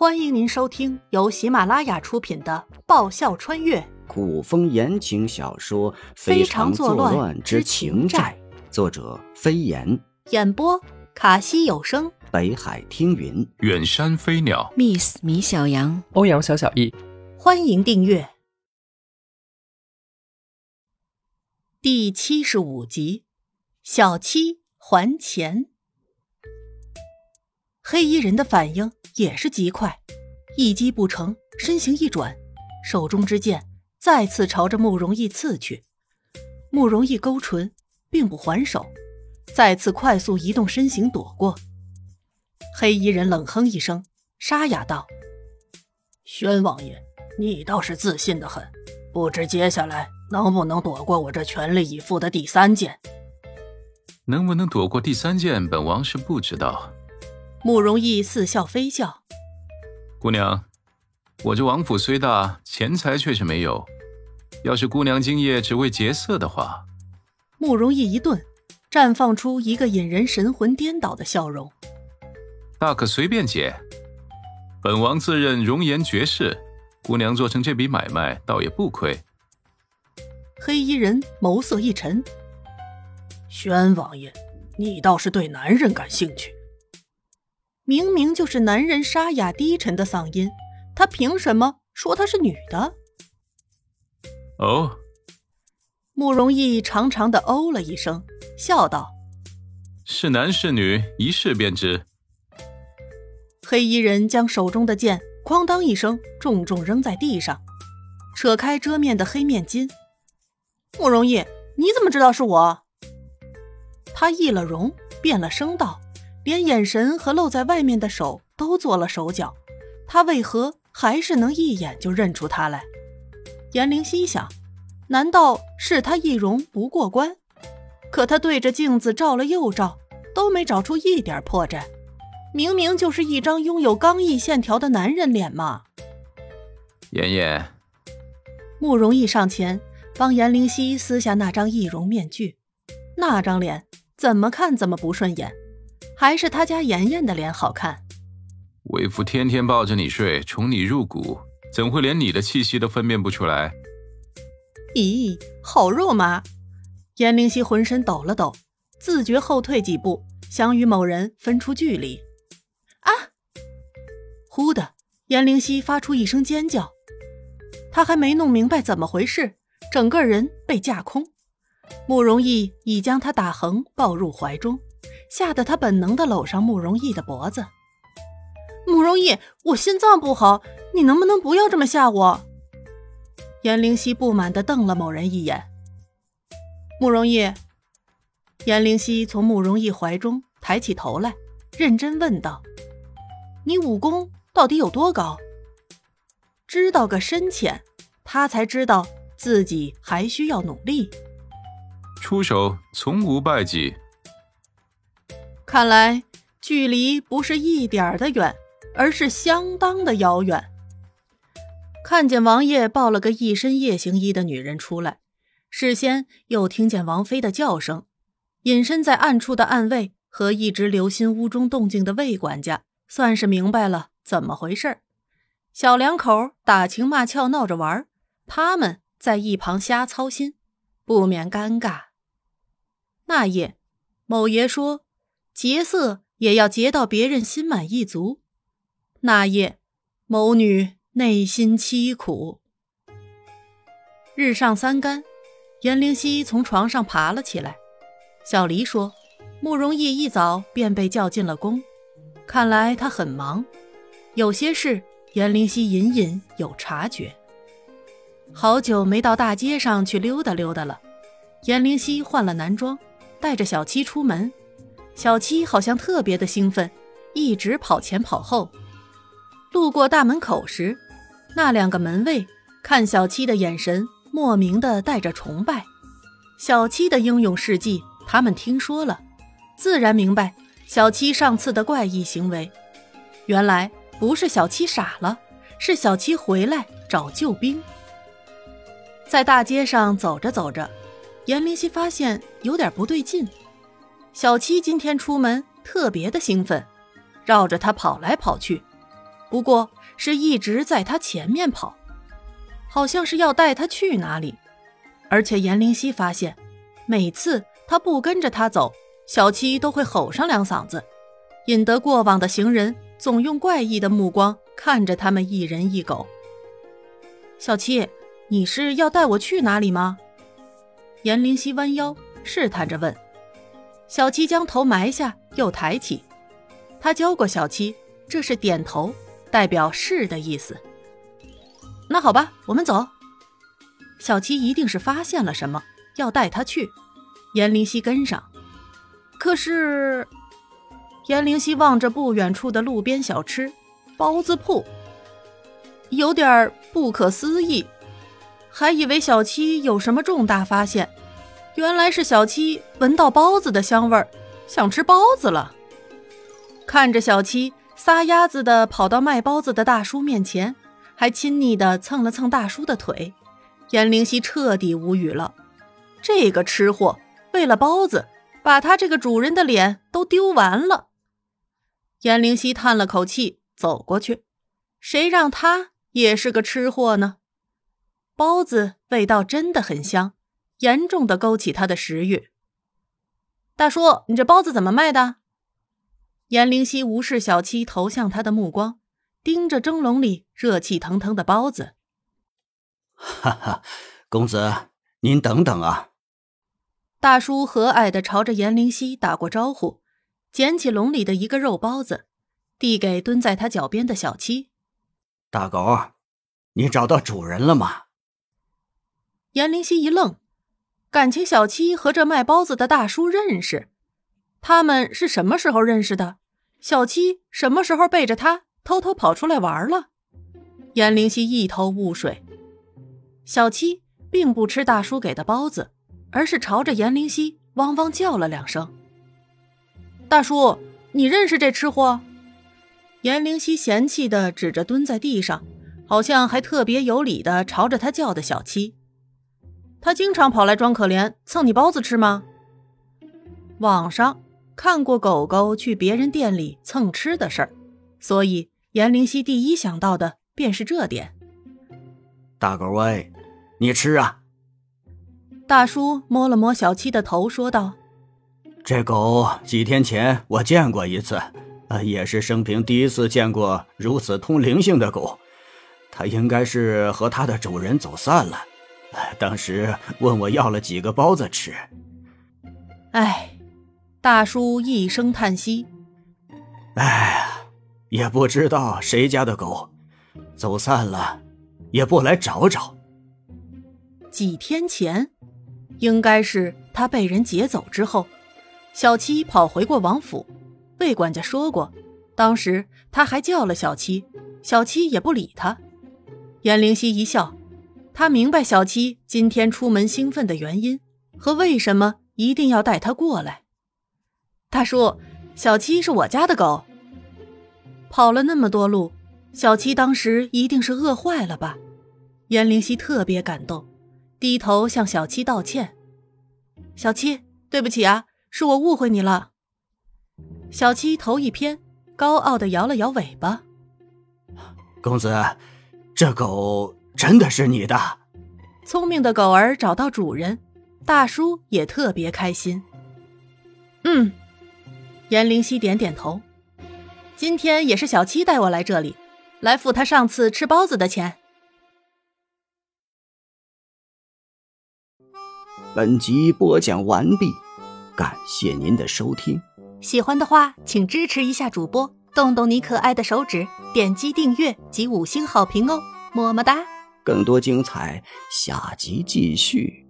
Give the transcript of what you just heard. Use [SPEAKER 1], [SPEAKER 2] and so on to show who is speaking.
[SPEAKER 1] 欢迎您收听由喜马拉雅出品的《爆笑穿越。
[SPEAKER 2] 古风言情小说《
[SPEAKER 1] 非
[SPEAKER 2] 常
[SPEAKER 1] 作
[SPEAKER 2] 乱
[SPEAKER 1] 之
[SPEAKER 2] 情
[SPEAKER 1] 债》，
[SPEAKER 2] 作者飞檐，
[SPEAKER 1] 演播卡西有声，
[SPEAKER 2] 北海听云，
[SPEAKER 3] 远山飞鸟
[SPEAKER 4] ，Miss 米小羊，
[SPEAKER 5] 欧阳小小易。
[SPEAKER 1] 欢迎订阅。第七十五集《小七还钱》。黑衣人的反应也是极快，一击不成，身形一转，手中之剑再次朝着慕容逸刺去。慕容逸勾唇，并不还手，再次快速移动身形躲过。黑衣人冷哼一声，沙哑道：“宣王爷，你倒是自信的很，不知接下来能不能躲过我这全力以赴的第三剑？
[SPEAKER 3] 能不能躲过第三剑，本王是不知道。”
[SPEAKER 1] 慕容逸似笑非笑，
[SPEAKER 3] 姑娘，我这王府虽大，钱财却是没有。要是姑娘今夜只为劫色的话，
[SPEAKER 1] 慕容逸一顿，绽放出一个引人神魂颠倒的笑容。
[SPEAKER 3] 大可随便劫，本王自认容颜绝世，姑娘做成这笔买卖，倒也不亏。
[SPEAKER 1] 黑衣人眸色一沉，宣王爷，你倒是对男人感兴趣。明明就是男人沙哑低沉的嗓音，他凭什么说她是女的？
[SPEAKER 3] 哦，
[SPEAKER 1] 慕容逸长长的哦了一声，笑道：“
[SPEAKER 3] 是男是女，一试便知。”
[SPEAKER 1] 黑衣人将手中的剑哐当一声重重扔在地上，扯开遮面的黑面巾。慕容逸，你怎么知道是我？他易了容，变了声道。连眼神和露在外面的手都做了手脚，他为何还是能一眼就认出他来？颜灵心想，难道是他易容不过关？可他对着镜子照了又照，都没找出一点破绽，明明就是一张拥有刚毅线条的男人脸嘛！
[SPEAKER 3] 妍妍，
[SPEAKER 1] 慕容逸上前帮颜灵犀撕下那张易容面具，那张脸怎么看怎么不顺眼。还是他家妍妍的脸好看。
[SPEAKER 3] 为夫天天抱着你睡，宠你入骨，怎会连你的气息都分辨不出来？
[SPEAKER 1] 咦，好肉麻！颜灵犀浑身抖了抖，自觉后退几步，想与某人分出距离。啊！忽的，颜灵犀发出一声尖叫，他还没弄明白怎么回事，整个人被架空。慕容逸已将他打横抱入怀中。吓得他本能的搂上慕容逸的脖子。慕容逸，我心脏不好，你能不能不要这么吓我？颜灵犀不满的瞪了某人一眼。慕容逸，颜灵犀从慕容逸怀中抬起头来，认真问道：“你武功到底有多高？”知道个深浅，他才知道自己还需要努力。
[SPEAKER 3] 出手从无败绩。
[SPEAKER 1] 看来距离不是一点儿的远，而是相当的遥远。看见王爷抱了个一身夜行衣的女人出来，事先又听见王妃的叫声，隐身在暗处的暗卫和一直留心屋中动静的魏管家，算是明白了怎么回事儿小两口打情骂俏闹着玩，他们在一旁瞎操心，不免尴尬。那夜，某爷说。劫色也要劫到别人心满意足。那夜，某女内心凄苦。日上三竿，颜灵犀从床上爬了起来。小黎说：“慕容逸一早便被叫进了宫，看来他很忙，有些事颜灵犀隐隐有察觉。好久没到大街上去溜达溜达了。”颜灵犀换了男装，带着小七出门。小七好像特别的兴奋，一直跑前跑后。路过大门口时，那两个门卫看小七的眼神莫名的带着崇拜。小七的英勇事迹，他们听说了，自然明白小七上次的怪异行为。原来不是小七傻了，是小七回来找救兵。在大街上走着走着，严灵犀发现有点不对劲。小七今天出门特别的兴奋，绕着他跑来跑去。不过是一直在他前面跑，好像是要带他去哪里。而且颜灵溪发现，每次他不跟着他走，小七都会吼上两嗓子，引得过往的行人总用怪异的目光看着他们一人一狗。小七，你是要带我去哪里吗？颜灵溪弯腰试探着问。小七将头埋下，又抬起。他教过小七，这是点头，代表是的意思。那好吧，我们走。小七一定是发现了什么，要带他去。颜灵溪跟上。可是，颜灵溪望着不远处的路边小吃包子铺，有点不可思议，还以为小七有什么重大发现，原来是小七闻到包子的香味儿，想吃包子了。看着小七撒丫子的跑到卖包子的大叔面前，还亲昵的蹭了蹭大叔的腿，颜灵溪彻底无语了。这个吃货为了包子，把他这个主人的脸都丢完了。颜灵溪叹了口气，走过去。谁让他也是个吃货呢？包子味道真的很香，严重的勾起他的食欲。大叔，你这包子怎么卖的？颜灵溪无视小七投向他的目光，盯着蒸笼里热气腾腾的包子。
[SPEAKER 2] 哈哈，公子，您等等啊！
[SPEAKER 1] 大叔和蔼的朝着颜灵溪打过招呼，捡起笼里的一个肉包子，递给蹲在他脚边的小七。
[SPEAKER 2] 大狗，你找到主人了吗？
[SPEAKER 1] 颜灵溪一愣，感情小七和这卖包子的大叔认识，他们是什么时候认识的？小七什么时候背着他偷偷跑出来玩了？颜灵溪一头雾水。小七并不吃大叔给的包子，而是朝着颜灵溪汪汪叫了两声。大叔，你认识这吃货？颜灵溪嫌弃的指着蹲在地上，好像还特别有礼的朝着他叫的小七。他经常跑来装可怜，蹭你包子吃吗？网上。看过狗狗去别人店里蹭吃的事儿，所以严灵溪第一想到的便是这点。
[SPEAKER 2] 大狗喂，你吃啊！
[SPEAKER 1] 大叔摸了摸小七的头，说道：“
[SPEAKER 2] 这狗几天前我见过一次，呃，也是生平第一次见过如此通灵性的狗。它应该是和它的主人走散了，当时问我要了几个包子吃。
[SPEAKER 1] 哎。”大叔一声叹息：“
[SPEAKER 2] 哎，也不知道谁家的狗走散了，也不来找找。
[SPEAKER 1] 几天前，应该是他被人劫走之后，小七跑回过王府。魏管家说过，当时他还叫了小七，小七也不理他。颜灵溪一笑，他明白小七今天出门兴奋的原因和为什么一定要带他过来。”大叔，小七是我家的狗。跑了那么多路，小七当时一定是饿坏了吧？严灵溪特别感动，低头向小七道歉：“小七，对不起啊，是我误会你了。”小七头一偏，高傲的摇了摇尾巴：“
[SPEAKER 2] 公子，这狗真的是你的。”
[SPEAKER 1] 聪明的狗儿找到主人，大叔也特别开心。嗯。颜灵溪点点头，今天也是小七带我来这里，来付他上次吃包子的钱。
[SPEAKER 2] 本集播讲完毕，感谢您的收听。
[SPEAKER 1] 喜欢的话，请支持一下主播，动动你可爱的手指，点击订阅及五星好评哦，么么哒！
[SPEAKER 2] 更多精彩，下集继续。